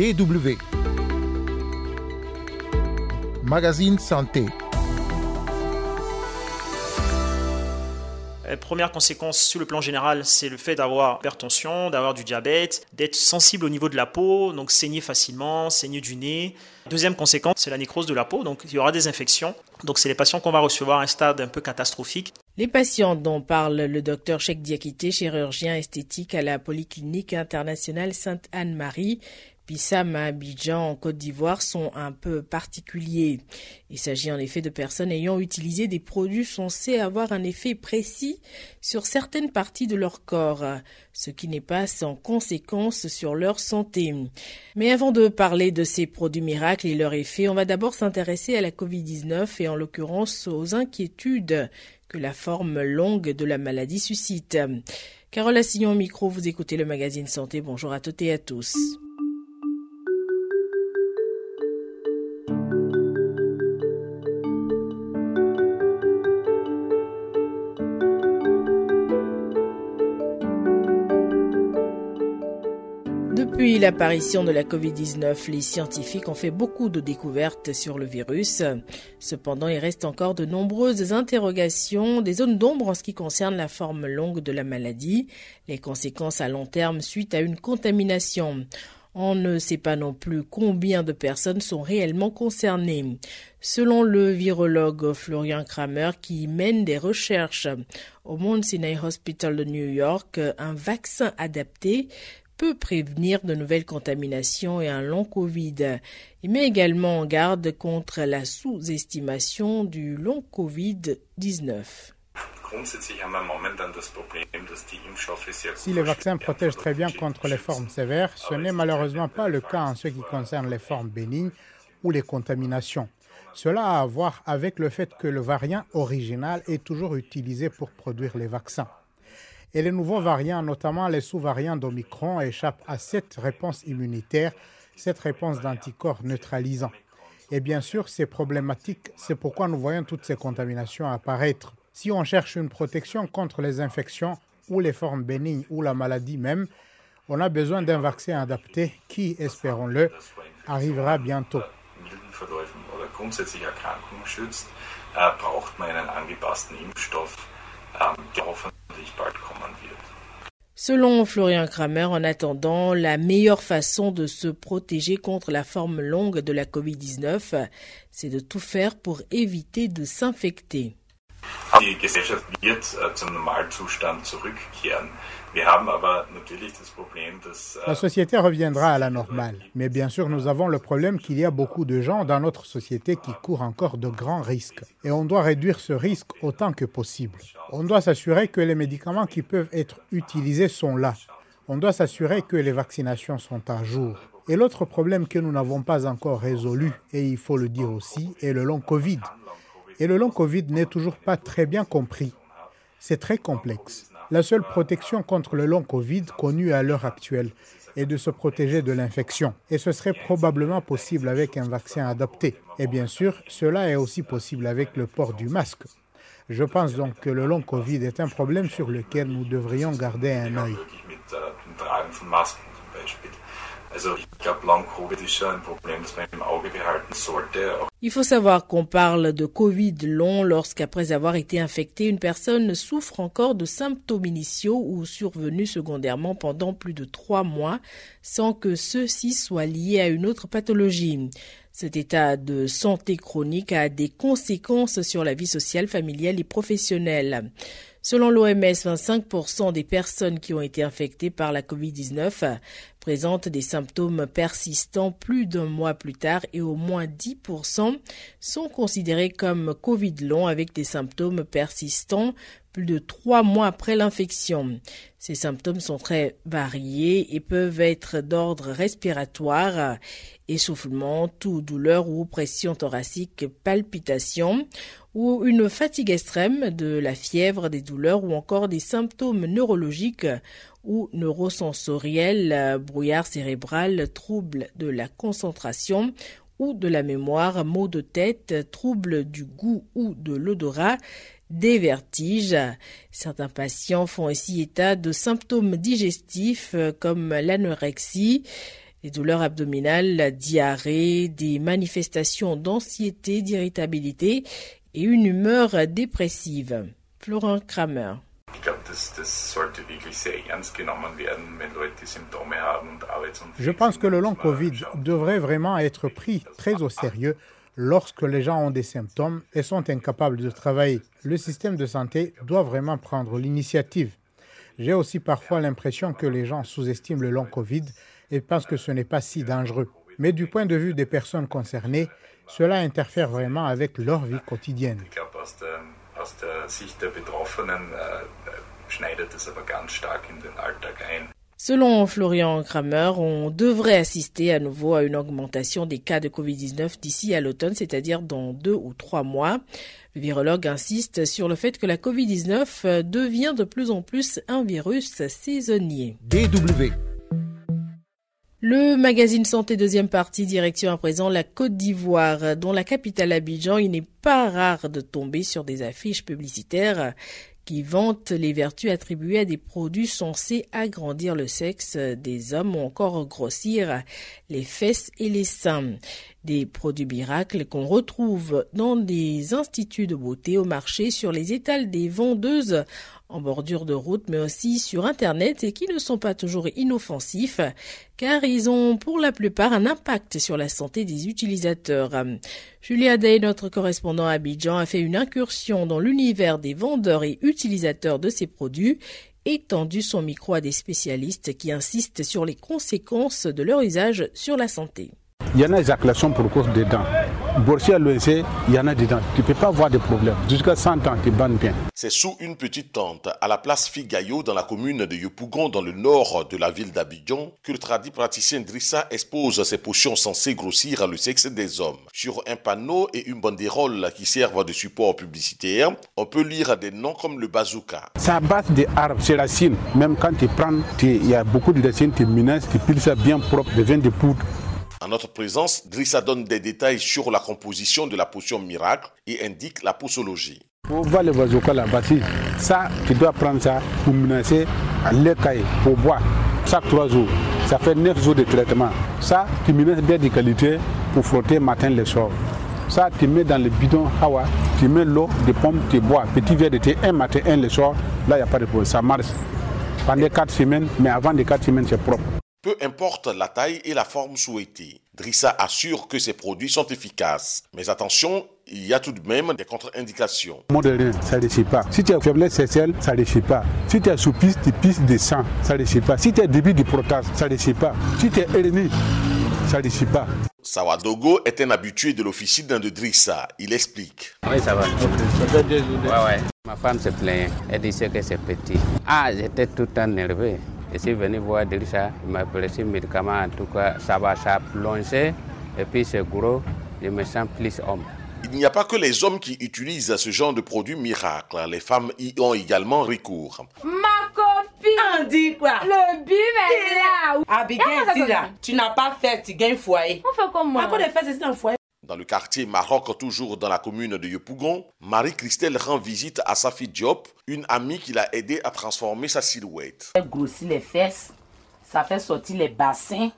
DW. Magazine Santé. Euh, première conséquence sur le plan général, c'est le fait d'avoir hypertension, d'avoir du diabète, d'être sensible au niveau de la peau, donc saigner facilement, saigner du nez. Deuxième conséquence, c'est la nécrose de la peau, donc il y aura des infections. Donc c'est les patients qu'on va recevoir à un stade un peu catastrophique. Les patients dont parle le docteur Cheikh Diakité, chirurgien esthétique à la Polyclinique internationale Sainte-Anne-Marie, Bissam à Abidjan en Côte d'Ivoire sont un peu particuliers. Il s'agit en effet de personnes ayant utilisé des produits censés avoir un effet précis sur certaines parties de leur corps, ce qui n'est pas sans conséquence sur leur santé. Mais avant de parler de ces produits miracles et leurs effets, on va d'abord s'intéresser à la Covid-19 et en l'occurrence aux inquiétudes que la forme longue de la maladie suscite. Carole Assignon micro, vous écoutez le magazine Santé. Bonjour à toutes et à tous. Depuis l'apparition de la Covid-19, les scientifiques ont fait beaucoup de découvertes sur le virus. Cependant, il reste encore de nombreuses interrogations, des zones d'ombre en ce qui concerne la forme longue de la maladie, les conséquences à long terme suite à une contamination. On ne sait pas non plus combien de personnes sont réellement concernées. Selon le virologue Florian Kramer qui mène des recherches au Mount Sinai Hospital de New York, un vaccin adapté peut prévenir de nouvelles contaminations et un long Covid. Il met également en garde contre la sous-estimation du long Covid-19. Si les vaccins protègent très bien contre les formes sévères, ce n'est malheureusement pas le cas en ce qui concerne les formes bénignes ou les contaminations. Cela a à voir avec le fait que le variant original est toujours utilisé pour produire les vaccins. Et les nouveaux variants, notamment les sous-variants d'Omicron, échappent à cette réponse immunitaire, cette réponse d'anticorps neutralisant. Et bien sûr, c'est problématique, c'est pourquoi nous voyons toutes ces contaminations apparaître. Si on cherche une protection contre les infections ou les formes bénignes ou la maladie même, on a besoin d'un vaccin adapté qui, espérons-le, arrivera bientôt. Selon Florian Kramer, en attendant, la meilleure façon de se protéger contre la forme longue de la COVID-19, c'est de tout faire pour éviter de s'infecter. La société reviendra à la normale, mais bien sûr nous avons le problème qu'il y a beaucoup de gens dans notre société qui courent encore de grands risques et on doit réduire ce risque autant que possible. On doit s'assurer que les médicaments qui peuvent être utilisés sont là. On doit s'assurer que les vaccinations sont à jour. Et l'autre problème que nous n'avons pas encore résolu, et il faut le dire aussi, est le long Covid. Et le long Covid n'est toujours pas très bien compris. C'est très complexe. La seule protection contre le long Covid connue à l'heure actuelle est de se protéger de l'infection. Et ce serait probablement possible avec un vaccin adapté. Et bien sûr, cela est aussi possible avec le port du masque. Je pense donc que le long Covid est un problème sur lequel nous devrions garder un œil. Il faut savoir qu'on parle de Covid long lorsqu'après avoir été infecté, une personne souffre encore de symptômes initiaux ou survenus secondairement pendant plus de trois mois sans que ceux-ci soient liés à une autre pathologie. Cet état de santé chronique a des conséquences sur la vie sociale, familiale et professionnelle. Selon l'OMS, 25% des personnes qui ont été infectées par la COVID-19 présentent des symptômes persistants plus d'un mois plus tard et au moins 10% sont considérés comme Covid long avec des symptômes persistants plus de trois mois après l'infection. Ces symptômes sont très variés et peuvent être d'ordre respiratoire, essoufflement, toux, douleur ou pression thoracique, palpitation ou une fatigue extrême, de la fièvre, des douleurs ou encore des symptômes neurologiques ou neurosensoriels, brouillard cérébral, troubles de la concentration ou de la mémoire, maux de tête, troubles du goût ou de l'odorat, des vertiges. Certains patients font aussi état de symptômes digestifs comme l'anorexie, des douleurs abdominales, la diarrhée, des manifestations d'anxiété, d'irritabilité et une humeur dépressive. Florent Kramer. Je pense que le long Covid devrait vraiment être pris très au sérieux lorsque les gens ont des symptômes et sont incapables de travailler. Le système de santé doit vraiment prendre l'initiative. J'ai aussi parfois l'impression que les gens sous-estiment le long Covid et pensent que ce n'est pas si dangereux. Mais du point de vue des personnes concernées, cela interfère vraiment avec leur vie quotidienne. Selon Florian Kramer, on devrait assister à nouveau à une augmentation des cas de Covid-19 d'ici à l'automne, c'est-à-dire dans deux ou trois mois. Le virologue insiste sur le fait que la Covid-19 devient de plus en plus un virus saisonnier. DW le magazine Santé deuxième partie, direction à présent la Côte d'Ivoire, dont la capitale Abidjan, il n'est pas rare de tomber sur des affiches publicitaires qui vantent les vertus attribuées à des produits censés agrandir le sexe des hommes ou encore grossir les fesses et les seins. Des produits miracles qu'on retrouve dans des instituts de beauté au marché sur les étals des vendeuses en bordure de route, mais aussi sur Internet et qui ne sont pas toujours inoffensifs, car ils ont pour la plupart un impact sur la santé des utilisateurs. Julia Day, notre correspondant à Abidjan, a fait une incursion dans l'univers des vendeurs et utilisateurs de ces produits et tendu son micro à des spécialistes qui insistent sur les conséquences de leur usage sur la santé. Il y en a éjaculation pour cause des dents. Boursier à l'ONC, il y en a dedans. Tu ne peux pas avoir de problème. Jusqu'à 100 ans, tu bannes bien. C'est sous une petite tente, à la place Figayo, dans la commune de Yopougon, dans le nord de la ville d'Abidjan, que le tradit praticien Drissa expose ses potions censées grossir le sexe des hommes. Sur un panneau et une banderole qui servent de support publicitaire, on peut lire des noms comme le bazooka. À base des arbres, c'est racines. Même quand tu prends, il y a beaucoup de racines, tu menaces, tu piles ça bien propre, devient de poudre. En notre présence, Drissa donne des détails sur la composition de la potion miracle et indique la posologie. Pour voir le là, voici. Ça, tu dois prendre ça pour menacer l'écaille, pour boire. Chaque trois jours, ça fait neuf jours de traitement. Ça, tu menaces bien de qualité pour frotter matin le soir. Ça, tu mets dans le bidon Hawa, tu mets l'eau de pomme, tu bois. Petit verre de thé, un matin, un le soir. Là, il n'y a pas de problème. Ça marche. Pendant quatre semaines, mais avant les quatre semaines, c'est propre. Peu importe la taille et la forme souhaitée, Drissa assure que ces produits sont efficaces. Mais attention, il y a tout de même des contre-indications. Modéré, ça ne réussit pas. Si tu as faiblesse sexuelle, ça ne réussit pas. Si tu as soupiste, tu pisses de sang, ça ne réussit pas. Si tu as début de protase, ça ne réussit pas. Si tu es ennemi, ça ne réussit pas. Sawadogo est un habitué de l'officine de Drissa. Il explique. Oui, ça va. Ouais, ouais. Ma femme se plaint. Elle disait que c'est petit. Ah, j'étais tout le temps nerveux. Je suis venu voir Drissa, il m'a prêté médicament, en tout cas, ça va, ça a plongé, et puis c'est gros, je me sens plus homme. Il n'y a pas que les hommes qui utilisent ce genre de produits miracles, les femmes y ont également recours. Ma copine On dit quoi? Le bim est là Abigail, là, tu n'as pas fait, tu gagnes foyer. On fait comme moi. À quoi de faire ceci dans le foyer? Dans le quartier Maroc, toujours dans la commune de Yopougon, Marie-Christelle rend visite à Safi Diop, une amie qui l'a aidé à transformer sa silhouette. Elle grossit les fesses, ça fait sortir les bassins.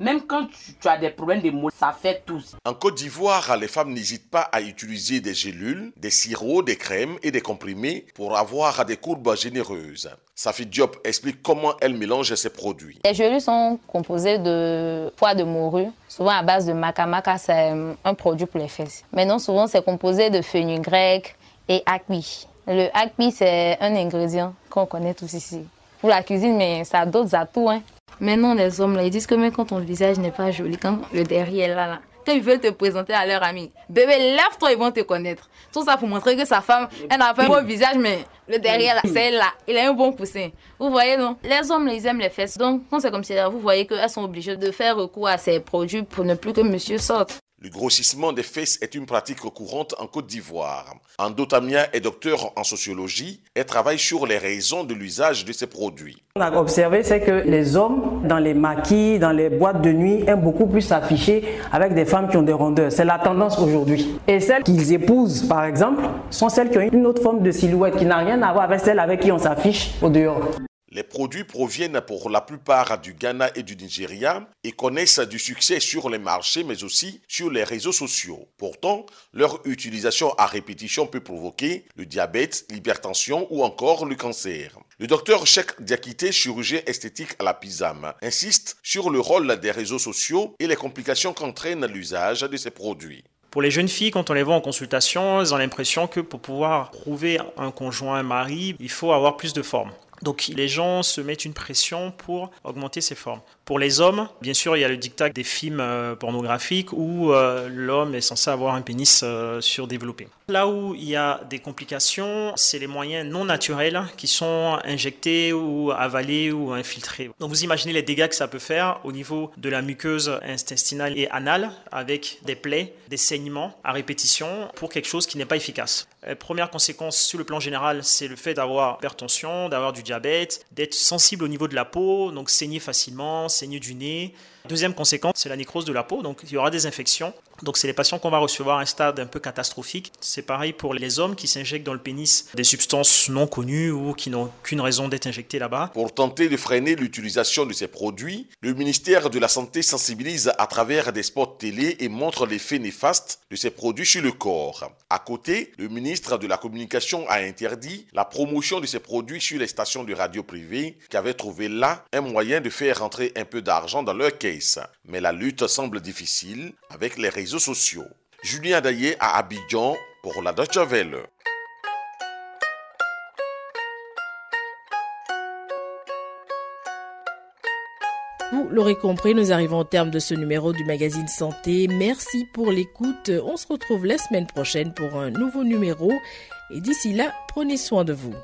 Même quand tu, tu as des problèmes de mots, ça fait tout. En Côte d'Ivoire, les femmes n'hésitent pas à utiliser des gélules, des sirops, des crèmes et des comprimés pour avoir des courbes généreuses. Safi Diop explique comment elle mélange ses produits. Les gélules sont composées de foie de morue, souvent à base de maca. Maca, c'est un produit pour les fesses. Maintenant, souvent, c'est composé de fenugrec et acpi. Le acpi, c'est un ingrédient qu'on connaît tous ici. Pour la cuisine, mais ça a d'autres atouts. Hein. Maintenant, les hommes, là, ils disent que même quand ton visage n'est pas joli, quand le derrière là, là, quand ils veulent te présenter à leur ami, bébé, lève-toi, ils vont te connaître. Tout ça pour montrer que sa femme, elle n'a pas un beau visage, mais le derrière, là, c'est là. Il a un bon poussin. Vous voyez, non Les hommes, ils aiment les fesses. Donc, quand c'est comme ça, vous voyez qu'elles sont obligées de faire recours à ces produits pour ne plus que monsieur sorte. Le grossissement des fesses est une pratique courante en Côte d'Ivoire. Andotamia est docteur en sociologie et travaille sur les raisons de l'usage de ces produits. On a observé, c'est que les hommes, dans les maquis, dans les boîtes de nuit, aiment beaucoup plus s'afficher avec des femmes qui ont des rondeurs. C'est la tendance aujourd'hui. Et celles qu'ils épousent, par exemple, sont celles qui ont une autre forme de silhouette qui n'a rien à voir avec celle avec qui on s'affiche au dehors. Les produits proviennent pour la plupart du Ghana et du Nigeria et connaissent du succès sur les marchés mais aussi sur les réseaux sociaux. Pourtant, leur utilisation à répétition peut provoquer le diabète, l'hypertension ou encore le cancer. Le docteur Cheikh Diakité, chirurgien esthétique à la PISAM, insiste sur le rôle des réseaux sociaux et les complications qu'entraîne l'usage de ces produits. Pour les jeunes filles, quand on les voit en consultation, elles ont l'impression que pour pouvoir trouver un conjoint, mari, il faut avoir plus de forme. Donc les gens se mettent une pression pour augmenter ces formes. Pour les hommes, bien sûr, il y a le dictat des films euh, pornographiques où euh, l'homme est censé avoir un pénis euh, surdéveloppé. Là où il y a des complications, c'est les moyens non naturels qui sont injectés ou avalés ou infiltrés. Donc vous imaginez les dégâts que ça peut faire au niveau de la muqueuse intestinale et anale avec des plaies, des saignements à répétition pour quelque chose qui n'est pas efficace. première conséquence sur le plan général, c'est le fait d'avoir hypertension, d'avoir du diabète, d'être sensible au niveau de la peau, donc saigner facilement, saigner du nez. Deuxième conséquence, c'est la nécrose de la peau, donc il y aura des infections. Donc c'est les patients qu'on va recevoir à un stade un peu catastrophique. C'est pareil pour les hommes qui s'injectent dans le pénis des substances non connues ou qui n'ont qu'une raison d'être injectées là-bas. Pour tenter de freiner l'utilisation de ces produits, le ministère de la Santé sensibilise à travers des spots télé et montre l'effet néfaste de ces produits sur le corps. À côté, le ministre de la Communication a interdit la promotion de ces produits sur les stations de radio privées qui avaient trouvé là un moyen de faire rentrer un peu d'argent dans leur caisse. Mais la lutte semble difficile avec les Vous l'aurez compris, nous arrivons au terme de ce numéro du magazine Santé. Merci pour l'écoute. On se retrouve la semaine prochaine pour un nouveau numéro. Et d'ici là, prenez soin de vous.